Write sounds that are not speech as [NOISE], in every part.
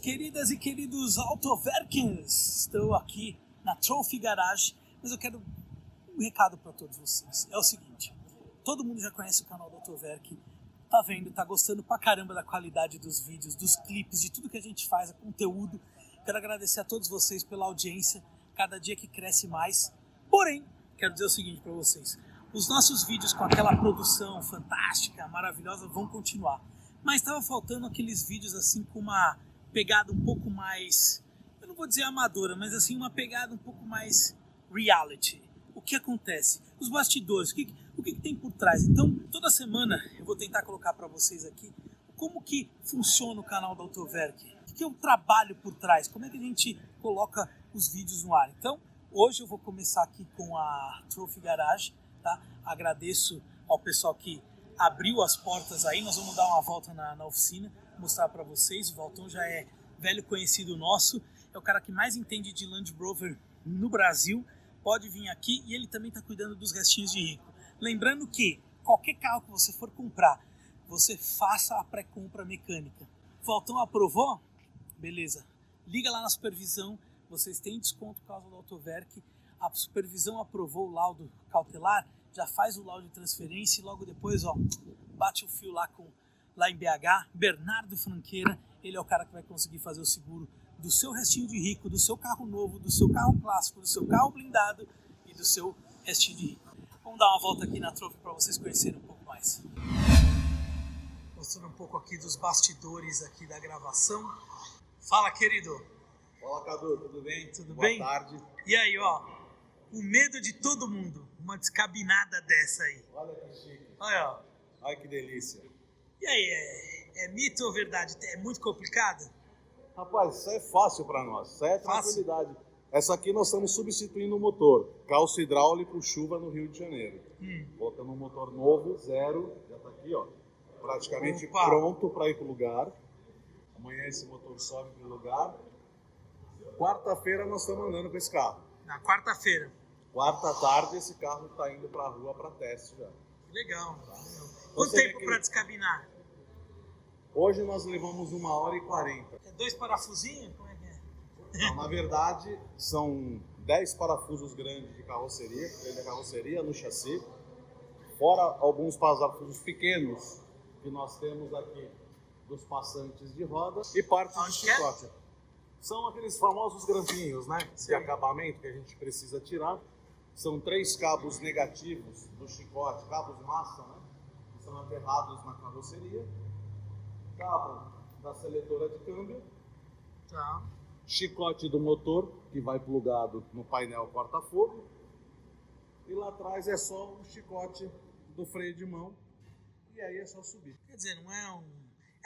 Queridas, e queridos Autoverkens, estou aqui na Trophy Garage, mas eu quero um recado para todos vocês. É o seguinte, todo mundo já conhece o canal do Autoverk, tá vendo, tá gostando pra caramba da qualidade dos vídeos, dos clipes, de tudo que a gente faz, o conteúdo. Quero agradecer a todos vocês pela audiência, cada dia que cresce mais. Porém, quero dizer o seguinte para vocês, os nossos vídeos com aquela produção fantástica, maravilhosa, vão continuar. Mas estava faltando aqueles vídeos assim com uma pegada um pouco mais, eu não vou dizer amadora, mas assim uma pegada um pouco mais reality. O que acontece? Os bastidores, o que, o que, que tem por trás? Então, toda semana eu vou tentar colocar para vocês aqui como que funciona o canal da Autoverk, o que é o trabalho por trás, como é que a gente coloca os vídeos no ar. Então, hoje eu vou começar aqui com a Trophy Garage, tá? Agradeço ao pessoal que abriu as portas aí, nós vamos dar uma volta na, na oficina, mostrar para vocês. O Valtão já é velho conhecido nosso, é o cara que mais entende de Land Rover no Brasil. Pode vir aqui e ele também está cuidando dos restinhos de rico. Lembrando que qualquer carro que você for comprar, você faça a pré-compra mecânica. Valtão aprovou? Beleza. Liga lá na supervisão, vocês têm desconto por causa do Autoverk. A supervisão aprovou o laudo cautelar, já faz o laudo de transferência e logo depois, ó, bate o fio lá com lá em BH, Bernardo Franqueira, ele é o cara que vai conseguir fazer o seguro do seu restinho de rico, do seu carro novo, do seu carro clássico, do seu carro blindado e do seu restinho de rico. Vamos dar uma volta aqui na Trophy para vocês conhecerem um pouco mais. Mostrando um pouco aqui dos bastidores aqui da gravação. Fala, querido. Fala, Cadu, tudo bem? Tudo Boa bem? tarde. E aí, ó, o medo de todo mundo, uma descabinada dessa aí. Olha que chique. Olha, ó. Olha que delícia. E aí, é, é mito ou verdade? É muito complicado? Rapaz, isso é fácil para nós. Isso é Fácil? tranquilidade. Essa aqui nós estamos substituindo o motor. Calço hidráulico, chuva no Rio de Janeiro. Hum. Botamos um motor novo, zero. Já tá aqui, ó. Praticamente Opa. pronto para ir pro lugar. Amanhã esse motor sobe pro lugar. Quarta-feira nós estamos andando com esse carro. Na quarta-feira. Quarta tarde esse carro está indo para a rua para teste já. Legal. Quanto tempo que- para descabinar? Hoje nós levamos uma hora e quarenta. É dois parafusinhos? Como é que é? Não, na verdade, são 10 parafusos grandes de carroceria, da carroceria no chassi, fora alguns parafusos pequenos que nós temos aqui dos passantes de roda e partes de Onde que é? chicote. São aqueles famosos grampinhos, né? De Sim. acabamento que a gente precisa tirar. São três cabos negativos do chicote, cabos massa, né? Que são aterrados na carroceria. Cabo da seletora de câmbio Tá. chicote do motor que vai plugado no painel corta-fogo e lá atrás é só o chicote do freio de mão e aí é só subir. Quer dizer, não é um.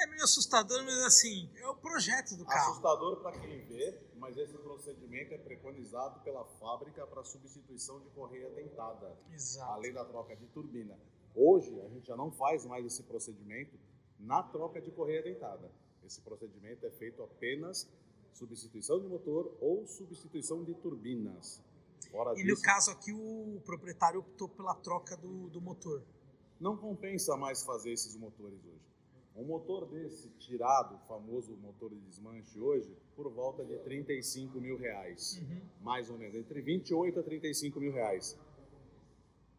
É meio assustador, mas assim, é o projeto do carro. Assustador para quem vê, mas esse procedimento é preconizado pela fábrica para substituição de correia dentada, Exato. além da troca de turbina. Hoje a gente já não faz mais esse procedimento na troca de correia dentada. Esse procedimento é feito apenas substituição de motor ou substituição de turbinas. Fora E no disso, caso aqui, o proprietário optou pela troca do, do motor. não compensa mais fazer esses motores hoje. Um motor desse, tirado, o famoso motor de desmanche hoje, por volta de 35 mil reais. Uhum. Mais ou menos, entre 28 a 35 mil reais.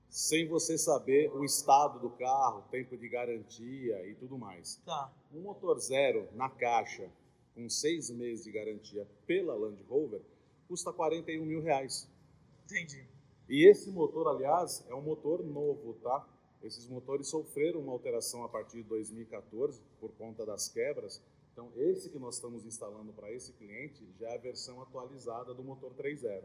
Sem você saber o estado do carro, tempo de garantia e tudo mais. Tá. Um motor zero na caixa, com seis meses de garantia pela Land Rover, custa 41 mil reais. Entendi. E esse motor, aliás, é um motor novo, tá? Esses motores sofreram uma alteração a partir de 2014 por conta das quebras. Então, esse que nós estamos instalando para esse cliente já é a versão atualizada do motor 3.0.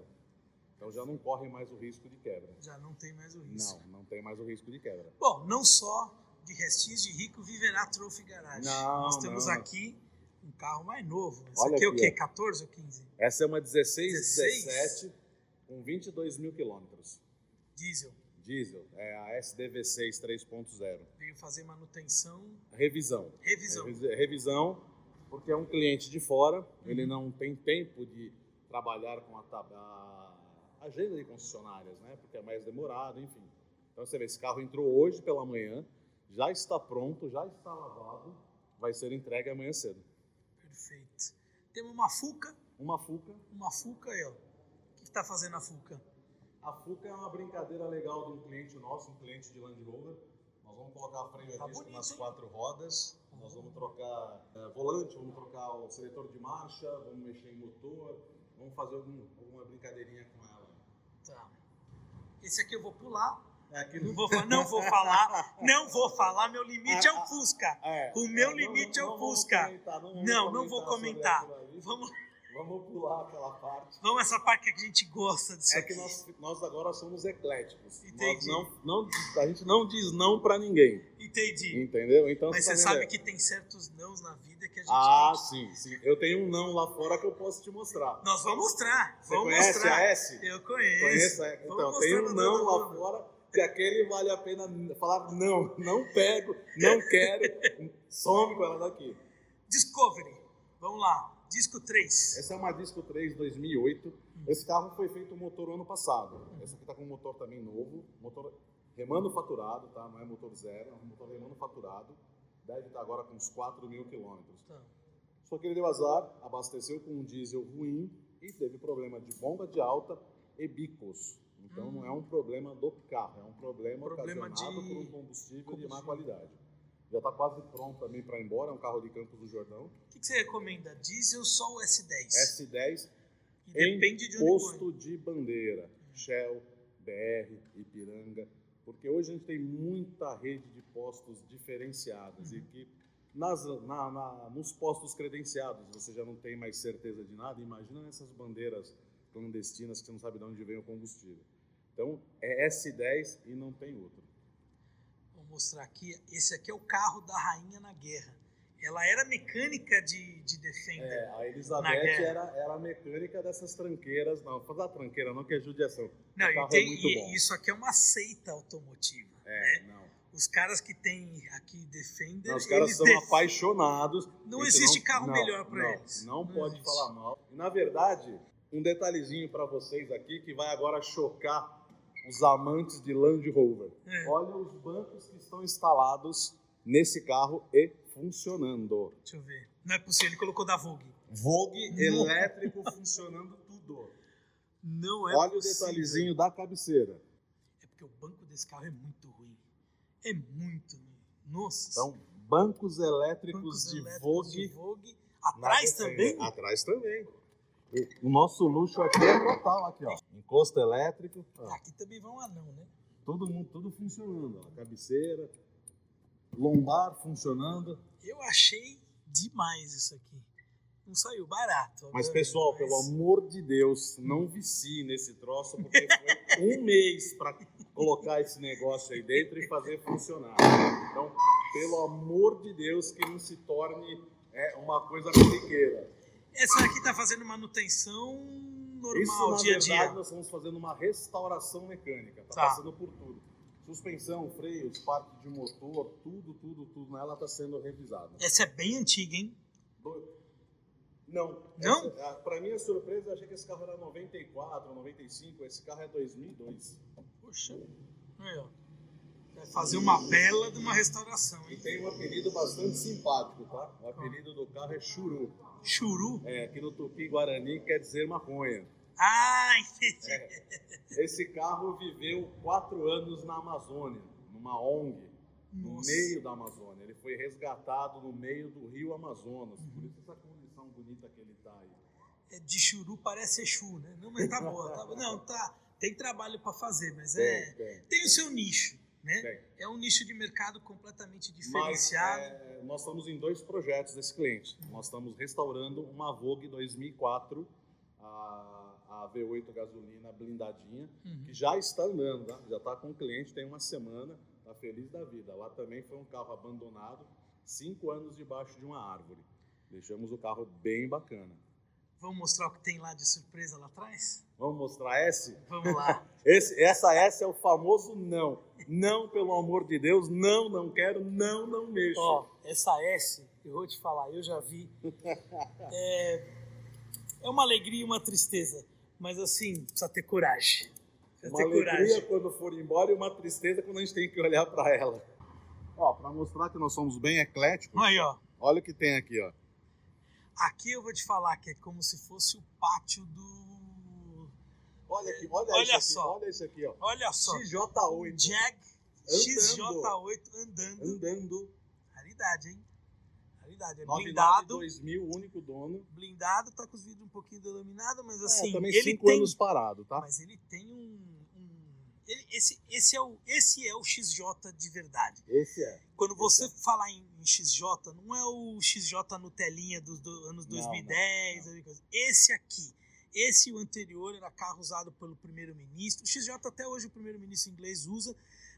Então, já não corre mais o risco de quebra. Já não tem mais o risco. Não, não tem mais o risco de quebra. Bom, não só de restinhos de rico viverá Trophy Garage. Não, Nós temos não. aqui um carro mais novo. Esse Olha aqui é o aqui, quê? ó. 14 ou 15? Essa é uma 16, 16? 17 com 22 mil quilômetros. Diesel. Diesel, é a SDV6 3.0. Veio fazer manutenção, Revisão. revisão. Revis- Revisão, porque é um cliente de fora, ele Uhum. não tem tempo de trabalhar com a, a agenda de concessionárias, né? Porque é mais demorado, enfim. Então você vê, esse carro entrou hoje pela manhã, já está pronto, já está lavado, vai ser entregue amanhã cedo. Perfeito. Temos uma Fuca. Uma Fuca. Uma Fuca aí, ó. O que está fazendo a Fuca? A Fuca é uma brincadeira legal de um cliente nosso, um cliente de Land Rover. Nós vamos colocar freio a Tá disco bonito, nas hein? quatro rodas. Nós vamos trocar eh, volante, vamos trocar o seletor de marcha, vamos mexer em motor, vamos fazer algum, alguma brincadeirinha com ela. Tá. Esse aqui eu vou pular. É, Não vou, [LAUGHS] não vou falar. Não vou falar. Meu limite é o Fusca. É, O meu é, limite é o vamos Fusca. comentar, não, vamos Não, não vou comentar. aquilo ali. Vamos, pular aquela parte. vamos essa parte que a gente gosta disso É aqui. que nós, nós agora somos ecléticos. Entendi. Não, não, a gente não diz não pra ninguém. Entendi. Entendeu? Então Mas tá você vendo? sabe que tem certos nãos na vida que a gente Ah, tem sim, sim. Eu tenho um não lá fora que eu posso te mostrar. Nós vamos mostrar. Você vamos conhece mostrar. a S? Eu conheço. Conheço, Então, tem um não lá Luna. fora que aquele vale a pena falar não, não pego, não quero, [LAUGHS] some com ela daqui. Discovery. Vamos lá. Disco 3. Essa é uma Disco 3 2008. Esse carro foi feito motor ano passado. Esse aqui tá com um motor também novo, motor remanufaturado, tá? Não é motor zero, é um motor remanufaturado. Deve estar agora com uns 4 mil quilômetros. Tá. Só que ele deu azar, abasteceu com um diesel ruim e teve problema de bomba de alta e bicos. Então Hum. não é um problema do carro, é um problema, Problema ocasionado de por um combustível, de combustível. má qualidade. Já está quase pronto também para ir embora, é um carro de Campos do Jordão. O que, que você recomenda? Diesel só o S10? S10 E depende de posto de bandeira, Shell, BR, Ipiranga, porque hoje a gente tem muita rede de postos diferenciadas Uhum. e que nas, na- na- nos postos credenciados você já não tem mais certeza de nada. Imagina nessas bandeiras clandestinas que você não sabe de onde vem o combustível. Então é S10 e não tem outro. Mostrar aqui. Esse aqui é o carro da rainha na guerra. Ela era mecânica de, de Defender. É, a Elizabeth era, era a mecânica dessas tranqueiras, não, falar tranqueira não que é judiação. Não, e, carro tem- é muito e- bom. isso aqui é uma seita automotiva. É, não. Os caras que tem aqui Defender, Não, os caras são def- apaixonados. Não A existe carro não, melhor não, eles. Não, Não pode existe. falar mal. E, na verdade, um detalhezinho para vocês aqui que vai agora chocar os amantes de Land Rover. É. Olha os bancos que estão instalados nesse carro e funcionando. Deixa eu ver. Não é possível, ele colocou da Vogue. Vogue Não. elétrico [LAUGHS] funcionando tudo. Não é Olha o possível. detalhezinho da cabeceira. É porque o banco desse carro é muito ruim. É muito ruim. Nossa. Então, bancos elétricos bancos de elétricos Vogue. de Vogue. Atrás também? Atrás também. O- nosso luxo aqui é total, aqui, ó. Encosto elétrico, ó. Aqui também vai um anão, né? todo mundo, tudo funcionando, ó. Cabeceira, lombar funcionando. Eu achei demais isso aqui. Não saiu barato. Mas pessoal, mas- pelo amor de Deus, não vicie nesse troço, porque foi [LAUGHS] um mês para colocar esse negócio aí dentro e fazer funcionar. Então, pelo amor de Deus, que não se torne é, uma coisa corriqueira. Essa aqui tá fazendo manutenção normal, Isso, na dia a verdade, dia. nós estamos fazendo uma restauração mecânica. Tá, Tá. passando por tudo. Suspensão, freios, parte de motor, tudo, tudo, tudo nela está sendo revisado. Essa é bem antiga, hein? Do- Não. Não? Para minha surpresa, eu achei que esse carro era 94, 95. Esse carro é 2002. Poxa. Aí, ó. Fazer uma bela de uma restauração, E hein? tem um apelido bastante simpático, tá? O apelido do carro é Churu. Churu. É, aqui no Tupi-Guarani quer dizer maconha. Ah, entendi. É. Esse carro viveu quatro anos na Amazônia, numa ONG. no Nossa. meio da Amazônia. Ele foi resgatado no meio do rio Amazonas. Por isso essa condição bonita que ele está aí. É, de churu parece Exu, né? Não, mas tá boa. Tá, não, tá. Tem trabalho para fazer, mas é. tem, Tem o seu nicho, né? tem. É um nicho de mercado completamente Mas diferenciado. é, nós estamos em dois projetos desse cliente. Nós estamos restaurando uma Vogue 2004, a, a V8 gasolina blindadinha, Uhum. que já está andando, tá? já está com o cliente, tem uma semana, está feliz da vida. Lá também foi um carro abandonado, cinco anos debaixo de uma árvore. Deixamos o carro bem bacana. Vamos mostrar o que tem lá de surpresa lá atrás? Vamos mostrar S? Vamos lá. [LAUGHS] Esse, essa S é o famoso não. Não, pelo amor de Deus, não, não quero, não, não mexo. Ó, essa S, eu vou te falar, eu já vi. [LAUGHS] É, é uma alegria e uma tristeza, mas assim, precisa ter coragem. Precisa uma ter alegria coragem. quando for embora e uma tristeza quando a gente tem que olhar para ela. Ó, para mostrar que nós somos bem ecléticos, Aí, ó. olha o que tem aqui, ó. Aqui eu vou te falar que é como se fosse o pátio do. Olha aqui, olha, Olha isso aqui, só. olha isso aqui, ó. Olha só. XJ8 Jag XJ8 andando. andando. Raridade, hein? Raridade. É 99 blindado. 2000, único dono. Blindado, tá com os vidros um pouquinho delaminados, mas assim. é, também ele 5 tem, anos parado, tá? Mas ele tem um. Ele- esse, esse, é o, esse é o XJ de verdade. Esse é. Quando você falar em, em XJ, não é o XJ Nutelinha dos do- anos Não, 2010. não, ali coisa. Esse aqui. Esse o anterior era carro usado pelo primeiro-ministro. O XJ até hoje o primeiro-ministro inglês usa.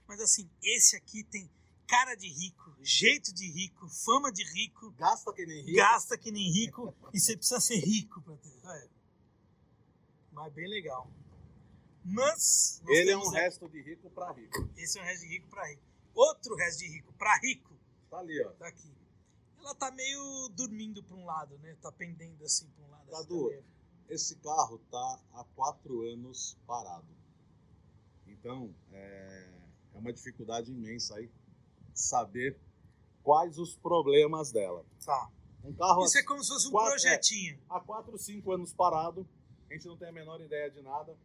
Mas assim, esse aqui tem cara de rico, jeito de rico, fama de rico, Gasta que nem rico. gasta que nem rico e você precisa ser rico pra ter. É. Mas bem legal. Mas Ele é um aqui- resto de rico pra rico. esse é um resto de rico pra rico. Outro resto de rico pra rico Tá ali, ó. daqui. Ela tá meio dormindo pra um lado, né? Tá pendendo assim pra um lado. assim, Cadu, tá Esse carro tá há quatro anos parado. Então, é, é uma dificuldade imensa aí saber quais os problemas dela. Tá. Um carro Isso é como se fosse um Quatro- projetinho. há 4, 5 anos parado, a gente não tem a menor ideia de nada.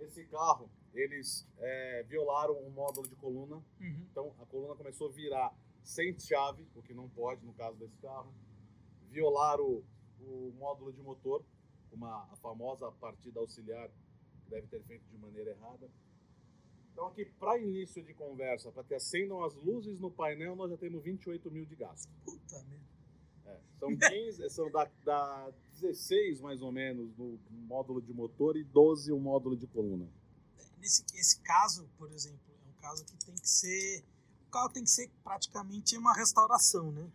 Esse carro, eles é, violaram um módulo de coluna, Uhum. então a coluna começou a virar sem chave, o que não pode no caso desse carro. Violaram o, o módulo de motor, uma, a famosa partida auxiliar, que deve ter feito de maneira errada. Então aqui, para início de conversa, para que acendam as luzes no painel, nós já temos 28 mil de gasto. Puta merda. É, são 15, são da, da 16 mais ou menos no módulo de motor e 12 o módulo de coluna. Nesse esse caso, por exemplo, é um caso que tem que ser. O carro tem que ser praticamente uma restauração, né?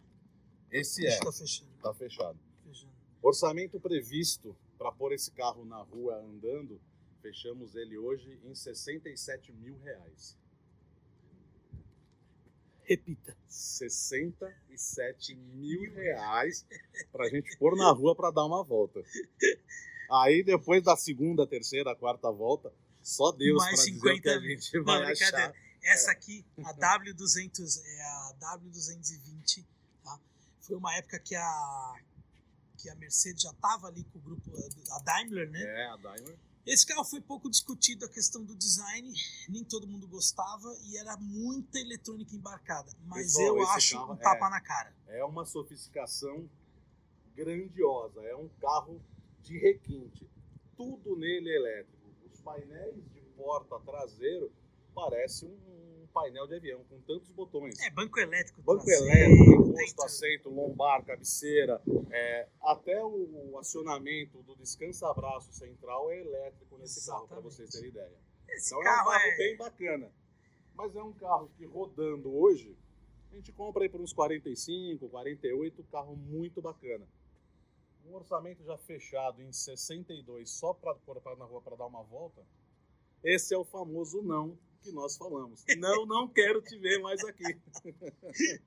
Esse Deixa eu tá fechando. tá fechado. fechando. Orçamento previsto para pôr esse carro na rua andando, fechamos ele hoje em 67 mil reais. Repita. 67 mil reais para a gente pôr na rua para dar uma volta. Aí depois da segunda, terceira, quarta volta, só Deus Mais para dizer o que 50 a gente Não, vai brincadeira. achar. Essa aqui, a W200, é a W220, tá? Foi uma época que a que a Mercedes já estava ali com o grupo a Daimler, né? É, a Daimler. Esse carro foi pouco discutido a questão do design, nem todo mundo gostava e era muita eletrônica embarcada. Mas Pessoal, eu acho um tapa é- na cara. É uma sofisticação grandiosa. É um carro de requinte. Tudo nele é elétrico. Os painéis de porta traseiro parecem um painel de avião com tantos botões. É banco elétrico. Banco traseiro, elétrico, encosto, assento, lombar, cabeceira, é, até o acionamento do descansa-braço central é elétrico nesse carro, para Exatamente. vocês terem ideia. Esse Então é um carro carro é, bem bacana. Mas é um carro que rodando hoje, a gente compra aí por uns 45, 48, carro muito bacana. Um orçamento já fechado em 62 só para na rua para dar uma volta. Esse é o famoso não que nós falamos. Não, não quero te ver mais aqui. [LAUGHS]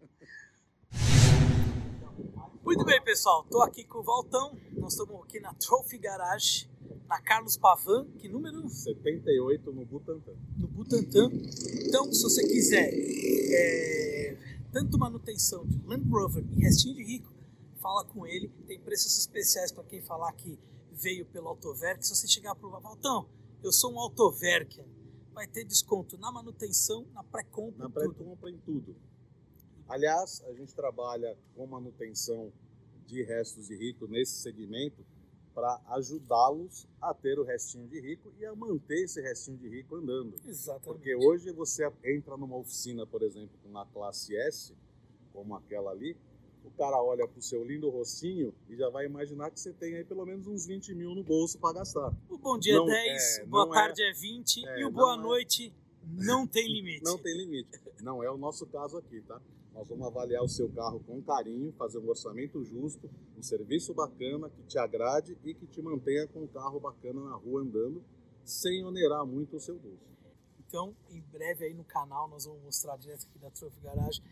Muito bem, pessoal. Tô aqui com o Valtão. Nós estamos aqui na Trophy Garage, na Carlos Pavan, que número? 78 no Butantã. No Butantã. Então, se você quiser é, tanto manutenção de Land Rover e restinho de rico, fala com ele. Tem preços especiais para quem falar que veio pelo Autoverk. Se você chegar para o Valtão, eu sou um Autoverk. Vai ter desconto na manutenção, na pré-compra, Na pré-compra em tudo. Aliás, a gente trabalha com manutenção de restos de rico nesse segmento para ajudá-los a ter o restinho de rico e a manter esse restinho de rico andando. Exatamente. Porque hoje você entra numa oficina, por exemplo, com uma classe S, como aquela ali, o cara olha pro seu lindo rostinho e já vai imaginar que você tem aí pelo menos uns 20 mil no bolso para gastar. O bom dia Não, é 10, é, boa não tarde é, 20 é, e o boa é. noite não tem limite. Não tem limite. Não é o nosso caso aqui, tá? Nós vamos avaliar o seu carro com carinho, fazer um orçamento justo, um serviço bacana que te agrade e que te mantenha com um carro bacana na rua andando, sem onerar muito o seu bolso. Então, em breve aí no canal nós vamos mostrar direto aqui da Trophy Garage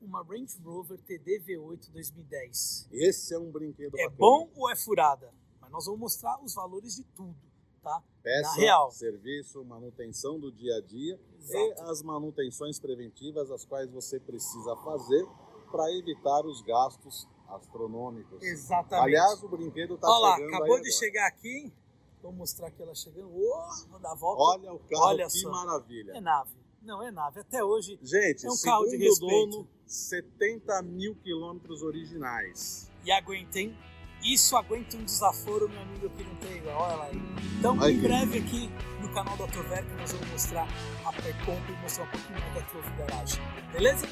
uma Range Rover TD V8 2010. Esse é um brinquedo É bacana. bom ou é furada? Mas nós vamos mostrar os valores de tudo, tá? Peça, na real. serviço, manutenção do dia a dia e Exato. as manutenções preventivas as quais você precisa fazer para evitar os gastos astronômicos. Exatamente. Aliás, o brinquedo está Olha lá, chegando acabou de agora. chegar aqui. Vou mostrar aqui ela chegando. Oh, vou dar a volta. Olha o carro, Olha que só. maravilha. É nave. Não, é nave. Até hoje Gente, É um carro de respeito. dono, 70 mil quilômetros originais. e aguentem. Isso aguenta um desaforo, meu amigo, que não tem igual. Olha lá. aí. Então, Aí. em breve aqui no canal da Autoverk nós vamos mostrar a pré-compra e mostrar um pouquinho da Trophy Garage. Beleza?